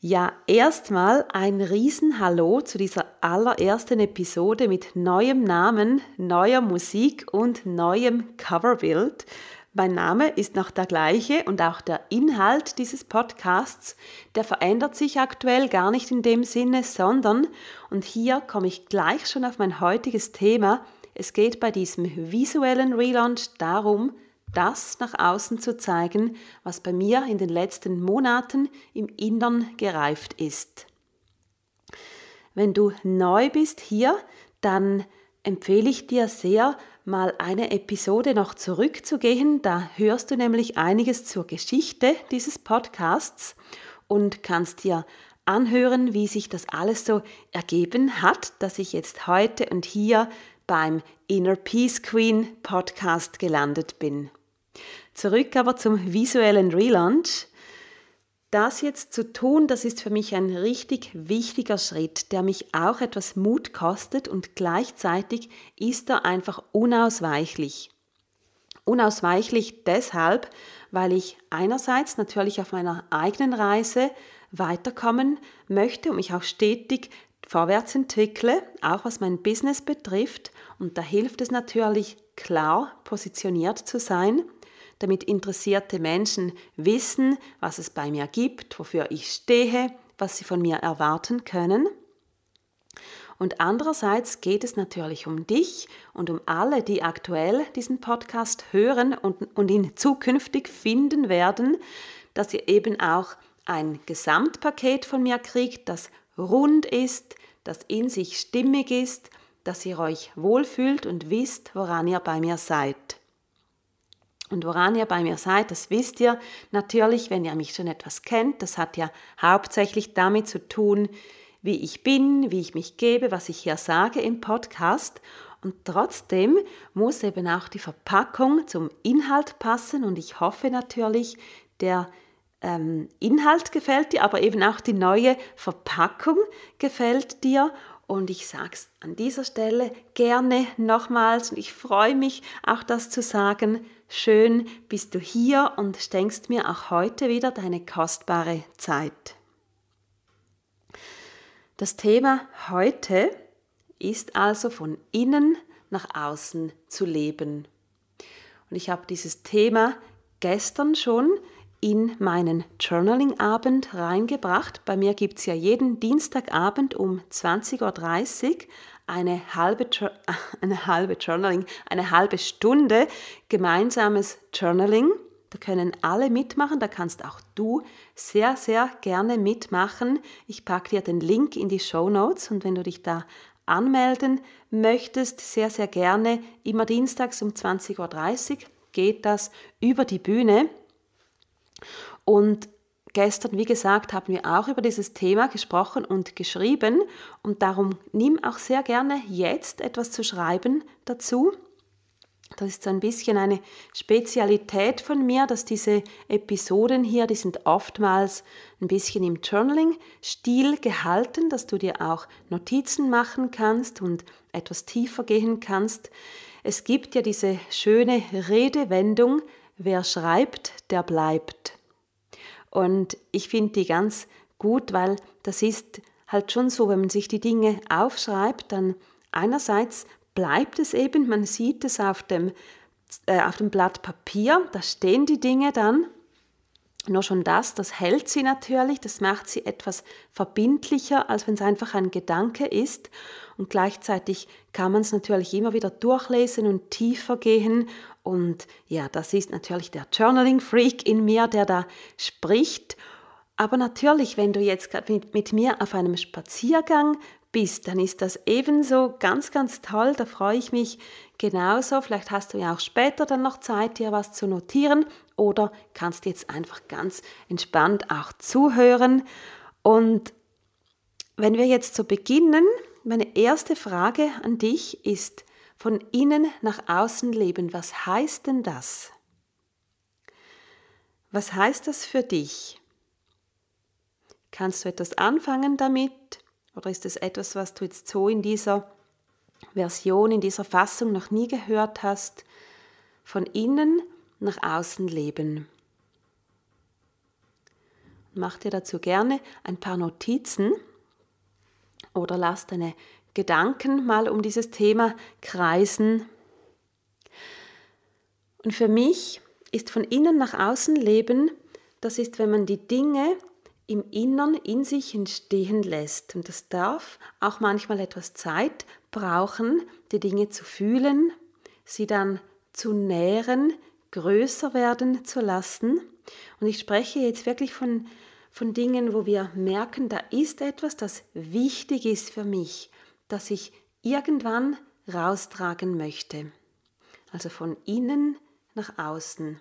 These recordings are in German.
Ja, erstmal ein Riesenhallo zu dieser allerersten Episode mit neuem Namen, neuer Musik und neuem Coverbild. Mein Name ist noch der gleiche und auch der Inhalt dieses Podcasts, der verändert sich aktuell gar nicht in dem Sinne, sondern, und hier komme ich gleich schon auf mein heutiges Thema, es geht bei diesem visuellen Relaunch darum, das nach außen zu zeigen, was bei mir in den letzten Monaten im Innern gereift ist. Wenn du neu bist hier, dann empfehle ich dir sehr, mal eine Episode noch zurückzugehen. Da hörst du nämlich einiges zur Geschichte dieses Podcasts und kannst dir anhören, wie sich das alles so ergeben hat, dass ich jetzt heute und hier beim Inner Peace Queen Podcast gelandet bin. Zurück aber zum visuellen Relaunch. Das jetzt zu tun, das ist für mich ein richtig wichtiger Schritt, der mich auch etwas Mut kostet und gleichzeitig ist er einfach unausweichlich. Unausweichlich deshalb, weil ich einerseits natürlich auf meiner eigenen Reise weiterkommen möchte und mich auch stetig vorwärts entwickle, auch was mein Business betrifft. Und da hilft es natürlich klar positioniert zu sein damit interessierte Menschen wissen, was es bei mir gibt, wofür ich stehe, was sie von mir erwarten können. Und andererseits geht es natürlich um dich und um alle, die aktuell diesen Podcast hören und, und ihn zukünftig finden werden, dass ihr eben auch ein Gesamtpaket von mir kriegt, das rund ist, das in sich stimmig ist, dass ihr euch wohlfühlt und wisst, woran ihr bei mir seid. Und woran ihr bei mir seid, das wisst ihr natürlich, wenn ihr mich schon etwas kennt. Das hat ja hauptsächlich damit zu tun, wie ich bin, wie ich mich gebe, was ich hier sage im Podcast. Und trotzdem muss eben auch die Verpackung zum Inhalt passen. Und ich hoffe natürlich, der ähm, Inhalt gefällt dir, aber eben auch die neue Verpackung gefällt dir. Und ich sage es an dieser Stelle gerne nochmals und ich freue mich auch das zu sagen. Schön bist du hier und schenkst mir auch heute wieder deine kostbare Zeit. Das Thema heute ist also von innen nach außen zu leben. Und ich habe dieses Thema gestern schon in meinen Journaling-Abend reingebracht. Bei mir gibt es ja jeden Dienstagabend um 20.30 Uhr eine halbe, eine halbe Journaling, eine halbe Stunde gemeinsames Journaling. Da können alle mitmachen, da kannst auch du sehr, sehr gerne mitmachen. Ich packe dir den Link in die Show Notes und wenn du dich da anmelden möchtest, sehr, sehr gerne, immer dienstags um 20.30 Uhr geht das über die Bühne. Und gestern, wie gesagt, haben wir auch über dieses Thema gesprochen und geschrieben und darum nimm auch sehr gerne jetzt etwas zu schreiben dazu. Das ist so ein bisschen eine Spezialität von mir, dass diese Episoden hier, die sind oftmals ein bisschen im Journaling-Stil gehalten, dass du dir auch Notizen machen kannst und etwas tiefer gehen kannst. Es gibt ja diese schöne Redewendung, wer schreibt, der bleibt. Und ich finde die ganz gut, weil das ist halt schon so, wenn man sich die Dinge aufschreibt, dann einerseits bleibt es eben, man sieht es auf dem, äh, auf dem Blatt Papier, da stehen die Dinge dann. Nur schon das, das hält sie natürlich, das macht sie etwas verbindlicher, als wenn es einfach ein Gedanke ist. Und gleichzeitig kann man es natürlich immer wieder durchlesen und tiefer gehen und ja, das ist natürlich der Journaling-Freak in mir, der da spricht. Aber natürlich, wenn du jetzt gerade mit, mit mir auf einem Spaziergang bist, dann ist das ebenso ganz, ganz toll. Da freue ich mich genauso. Vielleicht hast du ja auch später dann noch Zeit, dir was zu notieren oder kannst jetzt einfach ganz entspannt auch zuhören. Und wenn wir jetzt so beginnen, meine erste Frage an dich ist, von innen nach außen leben, was heißt denn das? Was heißt das für dich? Kannst du etwas anfangen damit? Oder ist es etwas, was du jetzt so in dieser Version, in dieser Fassung noch nie gehört hast? Von innen nach außen leben. Mach dir dazu gerne ein paar Notizen oder lass deine Gedanken mal um dieses Thema kreisen. Und für mich ist von innen nach außen leben, das ist, wenn man die Dinge im Innern in sich entstehen lässt. Und das darf auch manchmal etwas Zeit brauchen, die Dinge zu fühlen, sie dann zu nähren, größer werden zu lassen. Und ich spreche jetzt wirklich von, von Dingen, wo wir merken, da ist etwas, das wichtig ist für mich, das ich irgendwann raustragen möchte. Also von innen nach außen.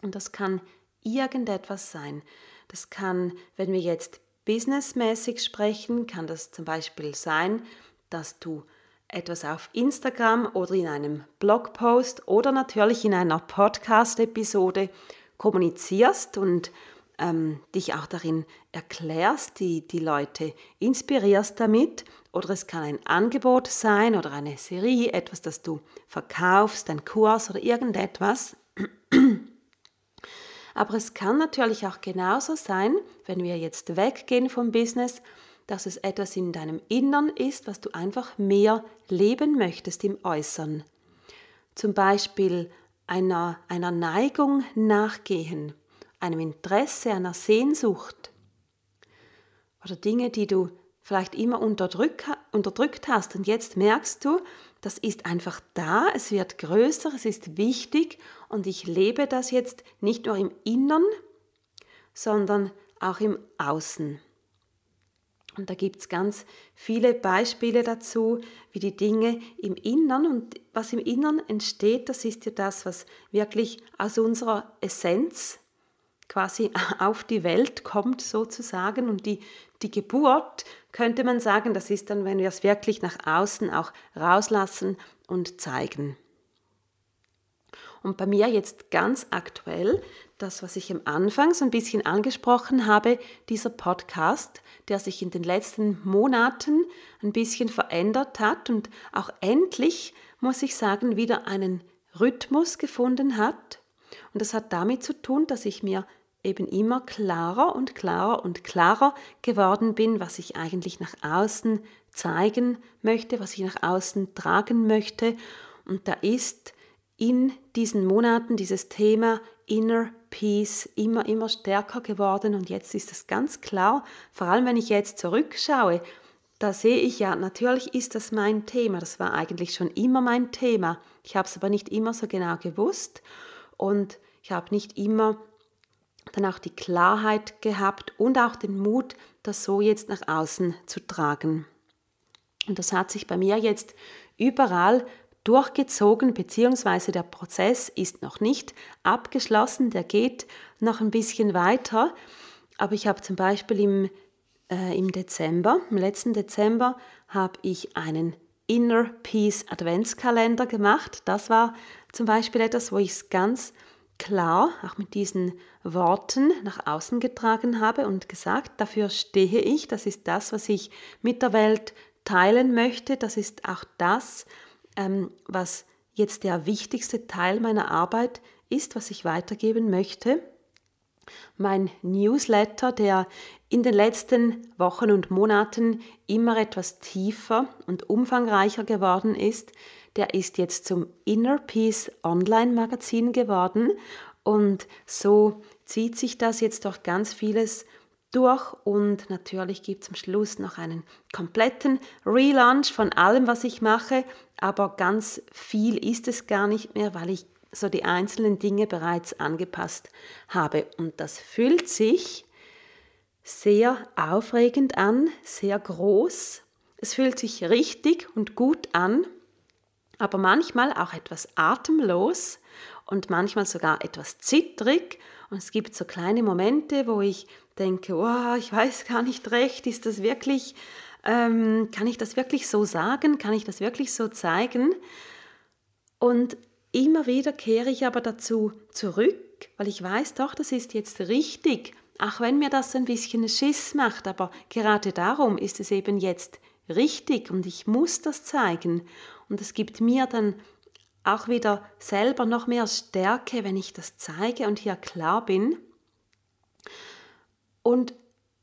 Und das kann irgendetwas sein. Das kann, wenn wir jetzt businessmäßig sprechen, kann das zum Beispiel sein, dass du etwas auf Instagram oder in einem Blogpost oder natürlich in einer Podcast-Episode kommunizierst und ähm, dich auch darin erklärst, die, die Leute inspirierst damit. Oder es kann ein Angebot sein oder eine Serie, etwas, das du verkaufst, ein Kurs oder irgendetwas. Aber es kann natürlich auch genauso sein, wenn wir jetzt weggehen vom Business, dass es etwas in deinem Innern ist, was du einfach mehr leben möchtest im Äußeren. Zum Beispiel einer, einer Neigung nachgehen, einem Interesse, einer Sehnsucht oder Dinge, die du vielleicht immer unterdrück, unterdrückt hast und jetzt merkst du, das ist einfach da, es wird größer, es ist wichtig und ich lebe das jetzt nicht nur im Innern, sondern auch im Außen. Und da gibt es ganz viele Beispiele dazu, wie die Dinge im Innern und was im Innern entsteht, das ist ja das, was wirklich aus unserer Essenz quasi auf die Welt kommt sozusagen und die, die Geburt, könnte man sagen, das ist dann, wenn wir es wirklich nach außen auch rauslassen und zeigen. Und bei mir jetzt ganz aktuell, das, was ich am Anfang so ein bisschen angesprochen habe, dieser Podcast, der sich in den letzten Monaten ein bisschen verändert hat und auch endlich, muss ich sagen, wieder einen Rhythmus gefunden hat. Und das hat damit zu tun, dass ich mir eben immer klarer und klarer und klarer geworden bin, was ich eigentlich nach außen zeigen möchte, was ich nach außen tragen möchte. Und da ist in diesen Monaten dieses Thema Inner Peace immer, immer stärker geworden und jetzt ist es ganz klar, vor allem wenn ich jetzt zurückschaue, da sehe ich ja, natürlich ist das mein Thema, das war eigentlich schon immer mein Thema. Ich habe es aber nicht immer so genau gewusst und ich habe nicht immer dann auch die Klarheit gehabt und auch den Mut, das so jetzt nach außen zu tragen. Und das hat sich bei mir jetzt überall durchgezogen, beziehungsweise der Prozess ist noch nicht abgeschlossen, der geht noch ein bisschen weiter. Aber ich habe zum Beispiel im, äh, im Dezember, im letzten Dezember, habe ich einen Inner Peace Adventskalender gemacht. Das war zum Beispiel etwas, wo ich es ganz klar, auch mit diesen Worten nach außen getragen habe und gesagt, dafür stehe ich, das ist das, was ich mit der Welt teilen möchte, das ist auch das, ähm, was jetzt der wichtigste Teil meiner Arbeit ist, was ich weitergeben möchte. Mein Newsletter, der in den letzten Wochen und Monaten immer etwas tiefer und umfangreicher geworden ist, der ist jetzt zum Inner Peace Online Magazin geworden und so zieht sich das jetzt durch ganz vieles durch und natürlich gibt es am Schluss noch einen kompletten Relaunch von allem, was ich mache, aber ganz viel ist es gar nicht mehr, weil ich so die einzelnen Dinge bereits angepasst habe und das fühlt sich sehr aufregend an, sehr groß. Es fühlt sich richtig und gut an aber manchmal auch etwas atemlos und manchmal sogar etwas zittrig. Und es gibt so kleine Momente, wo ich denke, oh, ich weiß gar nicht recht, ist das wirklich Ähm, kann ich das wirklich so sagen? Kann ich das wirklich so zeigen? Und immer wieder kehre ich aber dazu zurück, weil ich weiß doch, das ist jetzt richtig. Auch wenn mir das ein bisschen Schiss macht, aber gerade darum ist es eben jetzt richtig und ich muss das zeigen. Und es gibt mir dann auch wieder selber noch mehr Stärke, wenn ich das zeige und hier klar bin. Und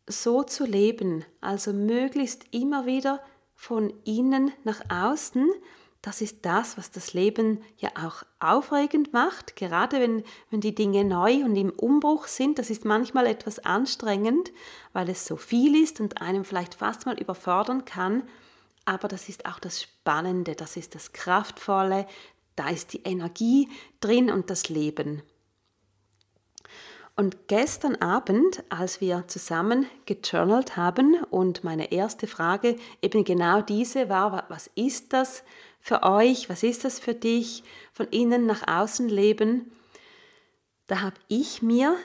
so zu leben, also möglichst immer wieder von innen nach außen, das ist das, was das Leben ja auch aufregend macht, gerade wenn, wenn die Dinge neu und im Umbruch sind. Das ist manchmal etwas anstrengend, weil es so viel ist und einem vielleicht fast mal überfordern kann. Aber das ist auch das Spannende, das ist das Kraftvolle, da ist die Energie drin und das Leben. Und gestern Abend, als wir zusammen gejournalt haben und meine erste Frage eben genau diese war, was ist das für euch, was ist das für dich, von innen nach außen leben, da habe ich mir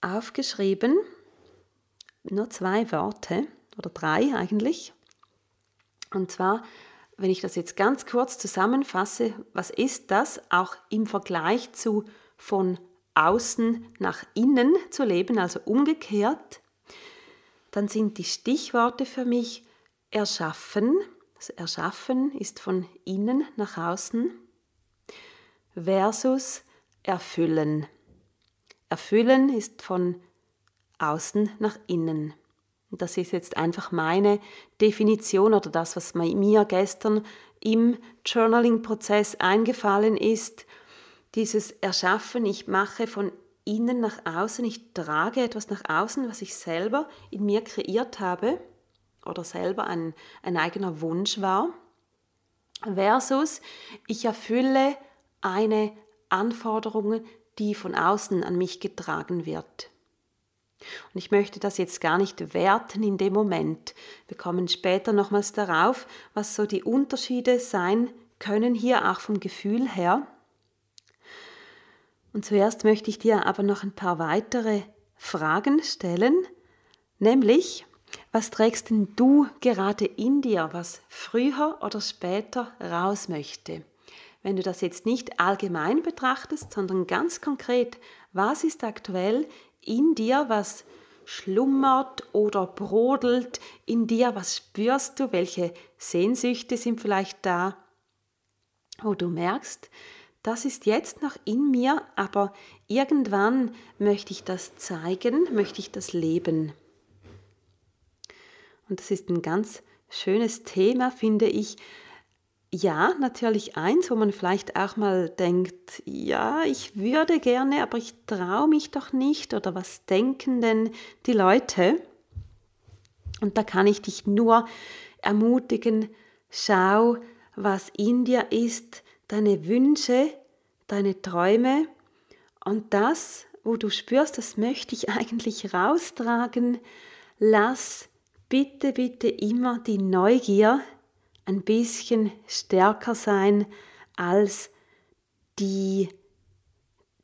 aufgeschrieben, nur zwei Worte oder drei eigentlich. Und zwar, wenn ich das jetzt ganz kurz zusammenfasse, was ist das auch im Vergleich zu von außen nach innen zu leben, also umgekehrt, dann sind die Stichworte für mich erschaffen. Das Erschaffen ist von innen nach außen versus erfüllen. Erfüllen ist von außen nach innen. Das ist jetzt einfach meine Definition oder das, was mir gestern im Journaling-Prozess eingefallen ist dieses Erschaffen, ich mache von innen nach außen, ich trage etwas nach außen, was ich selber in mir kreiert habe oder selber ein, ein eigener Wunsch war, versus ich erfülle eine Anforderung, die von außen an mich getragen wird. Und ich möchte das jetzt gar nicht werten in dem Moment. Wir kommen später nochmals darauf, was so die Unterschiede sein können, hier auch vom Gefühl her. Und zuerst möchte ich dir aber noch ein paar weitere Fragen stellen, nämlich, was trägst denn du gerade in dir, was früher oder später raus möchte? Wenn du das jetzt nicht allgemein betrachtest, sondern ganz konkret, was ist aktuell in dir, was schlummert oder brodelt in dir, was spürst du, welche Sehnsüchte sind vielleicht da, wo du merkst, das ist jetzt noch in mir, aber irgendwann möchte ich das zeigen, möchte ich das leben. Und das ist ein ganz schönes Thema, finde ich. Ja, natürlich eins, wo man vielleicht auch mal denkt, ja, ich würde gerne, aber ich traue mich doch nicht. Oder was denken denn die Leute? Und da kann ich dich nur ermutigen, schau, was in dir ist, deine Wünsche, deine Träume. Und das, wo du spürst, das möchte ich eigentlich raustragen, lass bitte, bitte immer die Neugier ein bisschen stärker sein als die,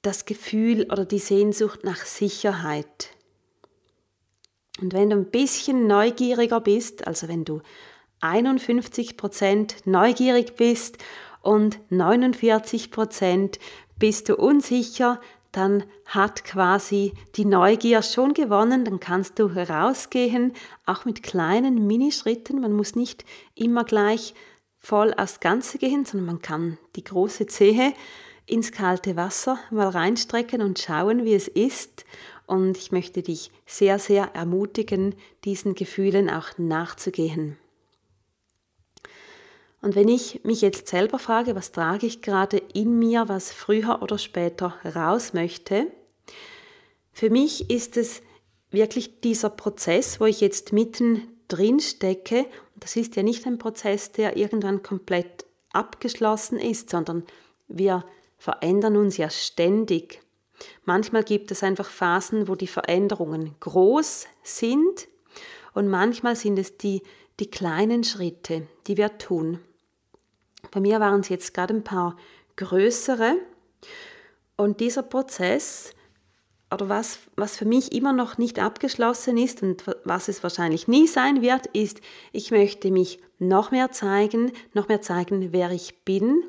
das Gefühl oder die Sehnsucht nach Sicherheit. Und wenn du ein bisschen neugieriger bist, also wenn du 51% neugierig bist und 49 Prozent bist du unsicher, dann hat quasi die Neugier schon gewonnen, dann kannst du herausgehen, auch mit kleinen Minischritten. Man muss nicht immer gleich voll aufs Ganze gehen, sondern man kann die große Zehe ins kalte Wasser mal reinstrecken und schauen, wie es ist. Und ich möchte dich sehr, sehr ermutigen, diesen Gefühlen auch nachzugehen. Und wenn ich mich jetzt selber frage, was trage ich gerade in mir, was früher oder später raus möchte, für mich ist es wirklich dieser Prozess, wo ich jetzt mitten drin stecke. Das ist ja nicht ein Prozess, der irgendwann komplett abgeschlossen ist, sondern wir verändern uns ja ständig. Manchmal gibt es einfach Phasen, wo die Veränderungen groß sind und manchmal sind es die, die kleinen Schritte, die wir tun. Bei mir waren es jetzt gerade ein paar größere. Und dieser Prozess oder was, was für mich immer noch nicht abgeschlossen ist und was es wahrscheinlich nie sein wird, ist, ich möchte mich noch mehr zeigen, noch mehr zeigen, wer ich bin,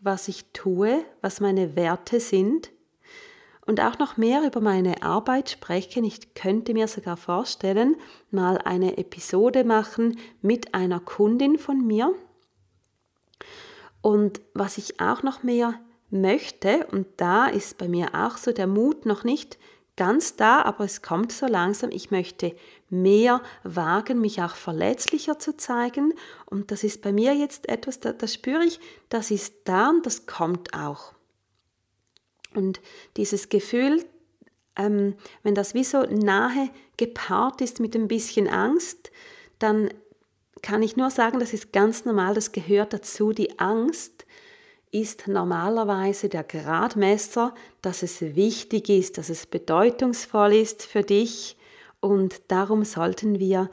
was ich tue, was meine Werte sind und auch noch mehr über meine Arbeit sprechen. Ich könnte mir sogar vorstellen, mal eine Episode machen mit einer Kundin von mir. Und was ich auch noch mehr möchte, und da ist bei mir auch so der Mut noch nicht ganz da, aber es kommt so langsam, ich möchte mehr wagen, mich auch verletzlicher zu zeigen. Und das ist bei mir jetzt etwas, da, das spüre ich, das ist da und das kommt auch. Und dieses Gefühl, ähm, wenn das wie so nahe gepaart ist mit ein bisschen Angst, dann kann ich nur sagen, das ist ganz normal, das gehört dazu. Die Angst ist normalerweise der Gradmesser, dass es wichtig ist, dass es bedeutungsvoll ist für dich und darum sollten wir,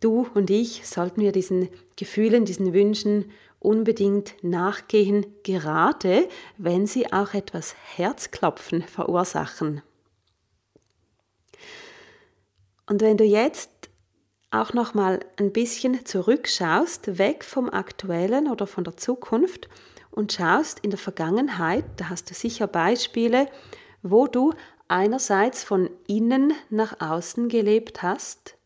du und ich, sollten wir diesen Gefühlen, diesen Wünschen unbedingt nachgehen, gerade wenn sie auch etwas Herzklopfen verursachen. Und wenn du jetzt auch noch mal ein bisschen zurückschaust, weg vom aktuellen oder von der Zukunft und schaust in der Vergangenheit, da hast du sicher Beispiele, wo du einerseits von innen nach außen gelebt hast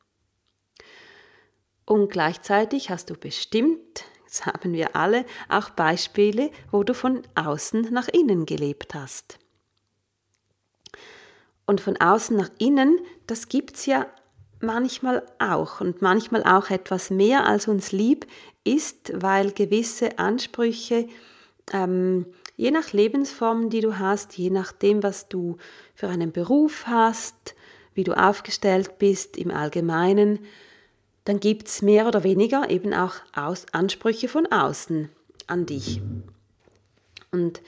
und gleichzeitig hast du bestimmt das haben wir alle auch Beispiele, wo du von außen nach innen gelebt hast. Und von außen nach innen, das gibt es ja manchmal auch und manchmal auch etwas mehr als uns lieb ist, weil gewisse Ansprüche, ähm, je nach Lebensform, die du hast, je nachdem, was du für einen Beruf hast, wie du aufgestellt bist im Allgemeinen, dann gibt es mehr oder weniger eben auch Aus Ansprüche von außen an dich. Und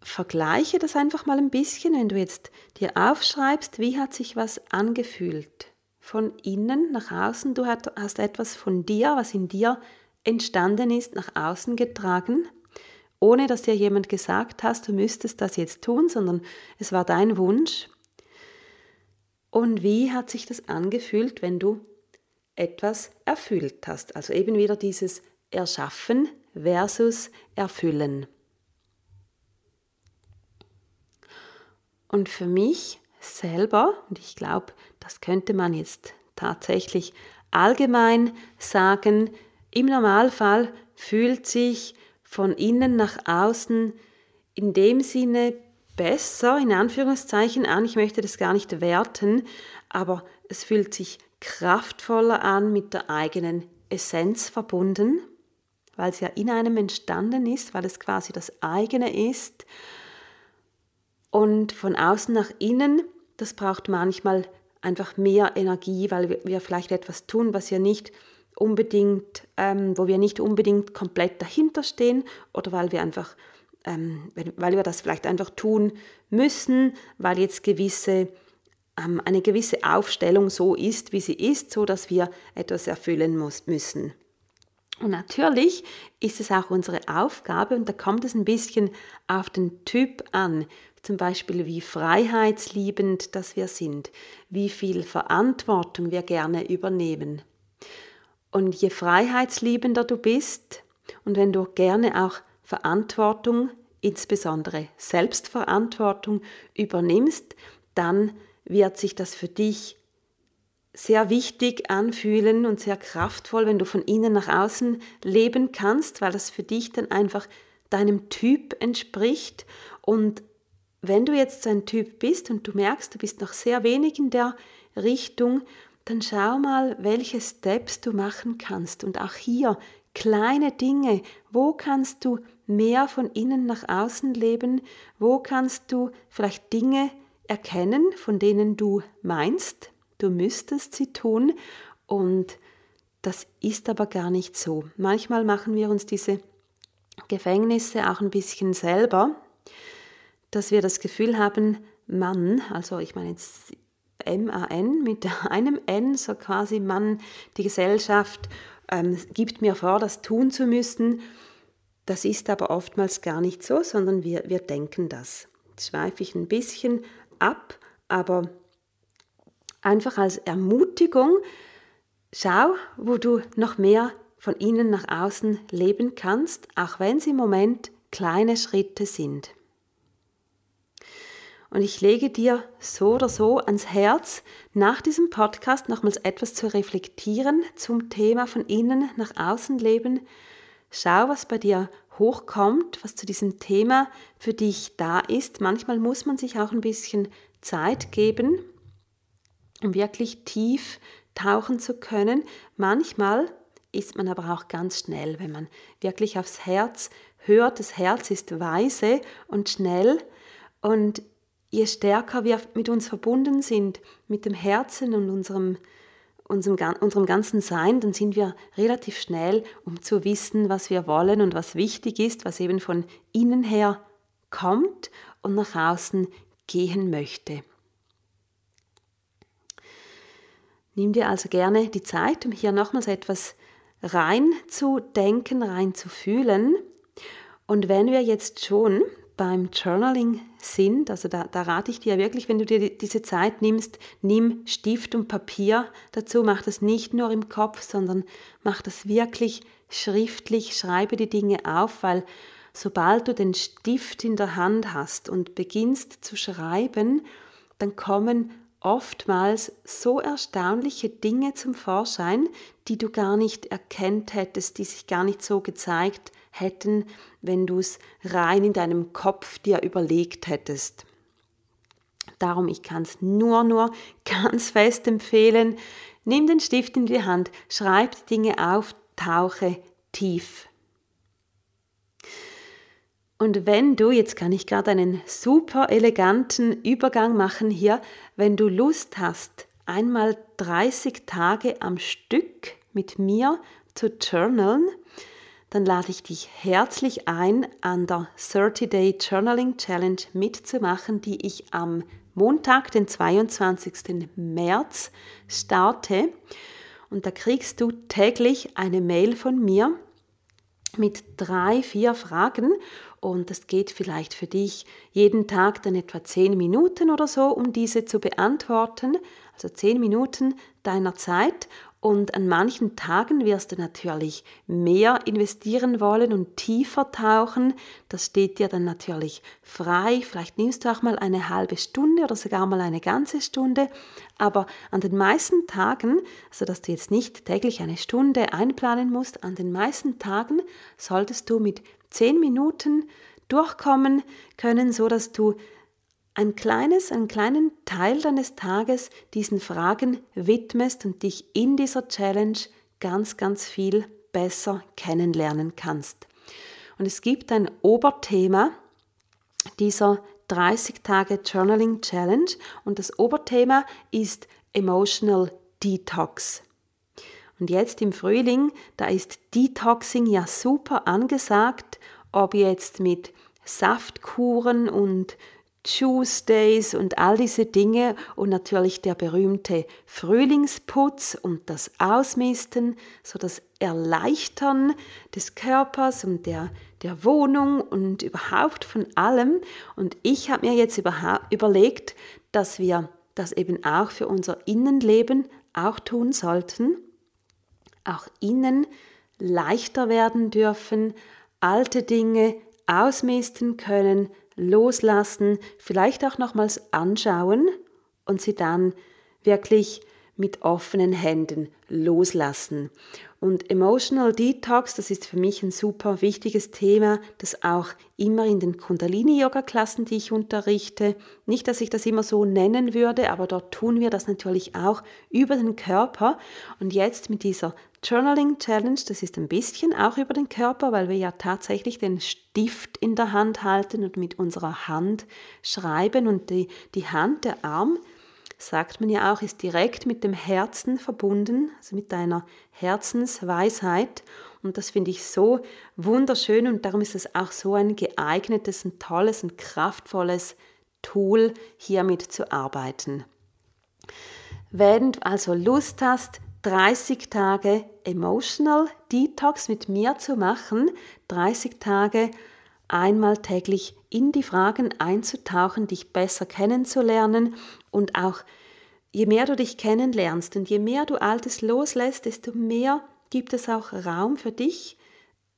vergleiche das einfach mal ein bisschen, wenn du jetzt dir aufschreibst, wie hat sich was angefühlt. Von innen nach außen, du hast etwas von dir, was in dir entstanden ist, nach außen getragen, ohne dass dir jemand gesagt hast, du müsstest das jetzt tun, sondern es war dein Wunsch. Und wie hat sich das angefühlt, wenn du etwas erfüllt hast. Also eben wieder dieses Erschaffen versus Erfüllen. Und für mich selber, und ich glaube, das könnte man jetzt tatsächlich allgemein sagen, im Normalfall fühlt sich von innen nach außen in dem Sinne besser, in Anführungszeichen an. Ich möchte das gar nicht werten, aber es fühlt sich kraftvoller an, mit der eigenen Essenz verbunden, weil es ja in einem entstanden ist, weil es quasi das eigene ist. Und von außen nach innen, das braucht manchmal einfach mehr Energie, weil wir vielleicht etwas tun, was ja nicht unbedingt, ähm, wo wir nicht unbedingt komplett dahinter stehen oder weil wir einfach, ähm, weil wir das vielleicht einfach tun müssen, weil jetzt gewisse ähm, eine gewisse Aufstellung so ist, wie sie ist, so dass wir etwas erfüllen muss, müssen. Und natürlich ist es auch unsere Aufgabe, und da kommt es ein bisschen auf den Typ an, zum Beispiel wie freiheitsliebend das wir sind, wie viel Verantwortung wir gerne übernehmen. Und je freiheitsliebender du bist und wenn du gerne auch Verantwortung, insbesondere Selbstverantwortung übernimmst, dann wird sich das für dich sehr wichtig anfühlen und sehr kraftvoll, wenn du von innen nach außen leben kannst, weil das für dich dann einfach deinem Typ entspricht. Und wenn du jetzt so ein Typ bist und du merkst, du bist noch sehr wenig in der Richtung, dann schau mal, welche Steps du machen kannst. Und auch hier kleine Dinge. Wo kannst du mehr von innen nach außen leben? Wo kannst du vielleicht Dinge erkennen, von denen du meinst, du müsstest sie tun und das ist aber gar nicht so. Manchmal machen wir uns diese Gefängnisse auch ein bisschen selber, dass wir das Gefühl haben, Mann, also ich meine jetzt M-A-N mit einem N, so quasi Mann, die Gesellschaft ähm, gibt mir vor, das tun zu müssen. Das ist aber oftmals gar nicht so, sondern wir, wir denken das. Jetzt schweife ich ein bisschen ab, Aber einfach als Ermutigung, schau, wo du noch mehr von innen nach außen leben kannst, auch wenn es im Moment kleine Schritte sind. Und ich lege dir so oder so ans Herz, nach diesem Podcast nochmals etwas zu reflektieren zum Thema von innen nach außen leben. Schau, was bei dir hochkommt, was zu diesem Thema für dich da ist. Manchmal muss man sich auch ein bisschen Zeit geben, um wirklich tief tauchen zu können. Manchmal ist man aber auch ganz schnell, wenn man wirklich aufs Herz hört. Das Herz ist weise und schnell und je stärker wir mit uns verbunden sind, mit dem Herzen und unserem, unserem, unserem ganzen Sein, dann sind wir relativ schnell, um zu wissen, was wir wollen und was wichtig ist, was eben von innen her kommt und nach außen gehen möchte. Nimm dir also gerne die Zeit, um hier nochmals etwas rein zu denken, rein zu fühlen. Und wenn wir jetzt schon beim Journaling sind, also da, da rate ich dir wirklich, wenn du dir diese Zeit nimmst, nimm Stift und Papier dazu, mach das nicht nur im Kopf, sondern mach das wirklich schriftlich, schreibe die Dinge auf, weil sobald du den Stift in der Hand hast und beginnst zu schreiben, dann kommen oftmals so erstaunliche Dinge zum Vorschein, die du gar nicht erkennt hättest, die sich gar nicht so gezeigt hätten, wenn du es rein in deinem Kopf dir überlegt hättest. Darum, ich kann es nur, nur ganz fest empfehlen. Nimm den Stift in die Hand, schreib Dinge auf, tauche tief. Und wenn du, jetzt kann ich gerade einen super eleganten Übergang machen hier, wenn du Lust hast, einmal 30 Tage am Stück mit mir zu journalen, dann lade ich dich herzlich ein, an der 30-Day Journaling Challenge mitzumachen, die ich am Montag, den 22. März, starte. Und da kriegst du täglich eine Mail von mir mit drei, vier Fragen und es geht vielleicht für dich jeden Tag dann etwa zehn Minuten oder so, um diese zu beantworten. Also zehn Minuten deiner Zeit und an manchen Tagen wirst du natürlich mehr investieren wollen und tiefer tauchen. Das steht dir dann natürlich frei. Vielleicht nimmst du auch mal eine halbe Stunde oder sogar mal eine ganze Stunde. Aber an den meisten Tagen, also dass du jetzt nicht täglich eine Stunde einplanen musst, an den meisten Tagen solltest du mit zehn Minuten durchkommen können, so dass du ein kleines, einen kleinen Teil deines Tages diesen Fragen widmest und dich in dieser Challenge ganz, ganz viel besser kennenlernen kannst. Und es gibt ein Oberthema dieser 30 Tage Journaling Challenge und das Oberthema ist Emotional Detox. Und jetzt im Frühling, da ist Detoxing ja super angesagt, ob jetzt mit Saftkuren und Tuesdays und all diese Dinge und natürlich der berühmte Frühlingsputz und das Ausmisten, so das Erleichtern des Körpers und der, der Wohnung und überhaupt von allem. Und ich habe mir jetzt überlegt, dass wir das eben auch für unser Innenleben auch tun sollten, auch innen leichter werden dürfen, alte Dinge ausmisten können, loslassen, vielleicht auch nochmals anschauen und sie dann wirklich mit offenen Händen loslassen. Und Emotional Detox, das ist für mich ein super wichtiges Thema, das auch immer in den Kundalini-Yoga-Klassen, die ich unterrichte, nicht, dass ich das immer so nennen würde, aber dort tun wir das natürlich auch über den Körper. Und jetzt mit dieser Journaling Challenge, das ist ein bisschen auch über den Körper, weil wir ja tatsächlich den Stift in der Hand halten und mit unserer Hand schreiben und die, die Hand, der Arm, sagt man ja auch, ist direkt mit dem Herzen verbunden, also mit deiner Herzensweisheit. Und das finde ich so wunderschön und darum ist es auch so ein geeignetes, ein tolles, ein kraftvolles Tool, hiermit zu arbeiten. Wenn du also Lust hast, 30 Tage Emotional Detox mit mir zu machen, 30 Tage einmal täglich in die Fragen einzutauchen, dich besser kennenzulernen und auch je mehr du dich kennenlernst und je mehr du Altes loslässt, desto mehr gibt es auch Raum für dich,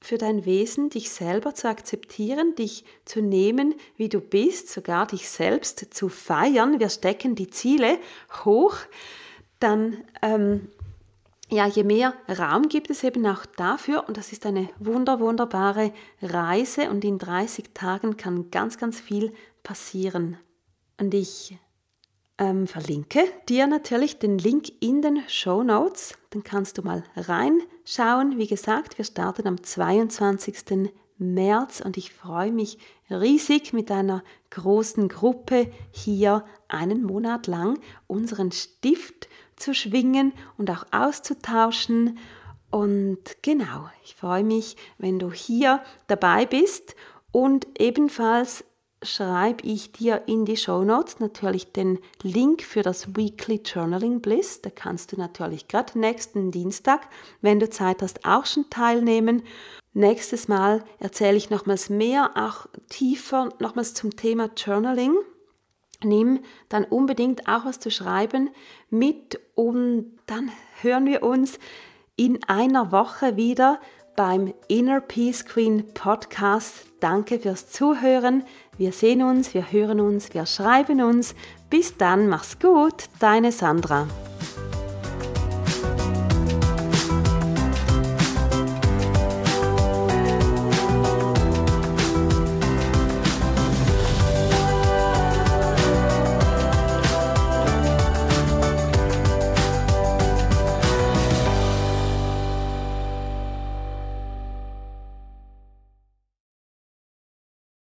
für dein Wesen, dich selber zu akzeptieren, dich zu nehmen, wie du bist, sogar dich selbst zu feiern. Wir stecken die Ziele hoch, dann ähm, ja, je mehr Raum gibt es eben auch dafür und das ist eine wunder, wunderbare Reise und in 30 Tagen kann ganz, ganz viel passieren. Und ich ähm, verlinke dir natürlich den Link in den Show Notes. Dann kannst du mal reinschauen. Wie gesagt, wir starten am 22. März und ich freue mich riesig mit einer großen Gruppe hier einen Monat lang unseren Stift zu schwingen und auch auszutauschen. Und genau, ich freue mich, wenn du hier dabei bist und ebenfalls schreibe ich dir in die Show Notes natürlich den Link für das Weekly Journaling Bliss. Da kannst du natürlich gerade nächsten Dienstag, wenn du Zeit hast, auch schon teilnehmen. Nächstes Mal erzähle ich nochmals mehr, auch tiefer nochmals zum Thema Journaling. Nimm dann unbedingt auch was zu schreiben mit und dann hören wir uns in einer Woche wieder beim Inner Peace Queen Podcast. Danke fürs Zuhören. Wir sehen uns, wir hören uns, wir schreiben uns. Bis dann, mach's gut, deine Sandra.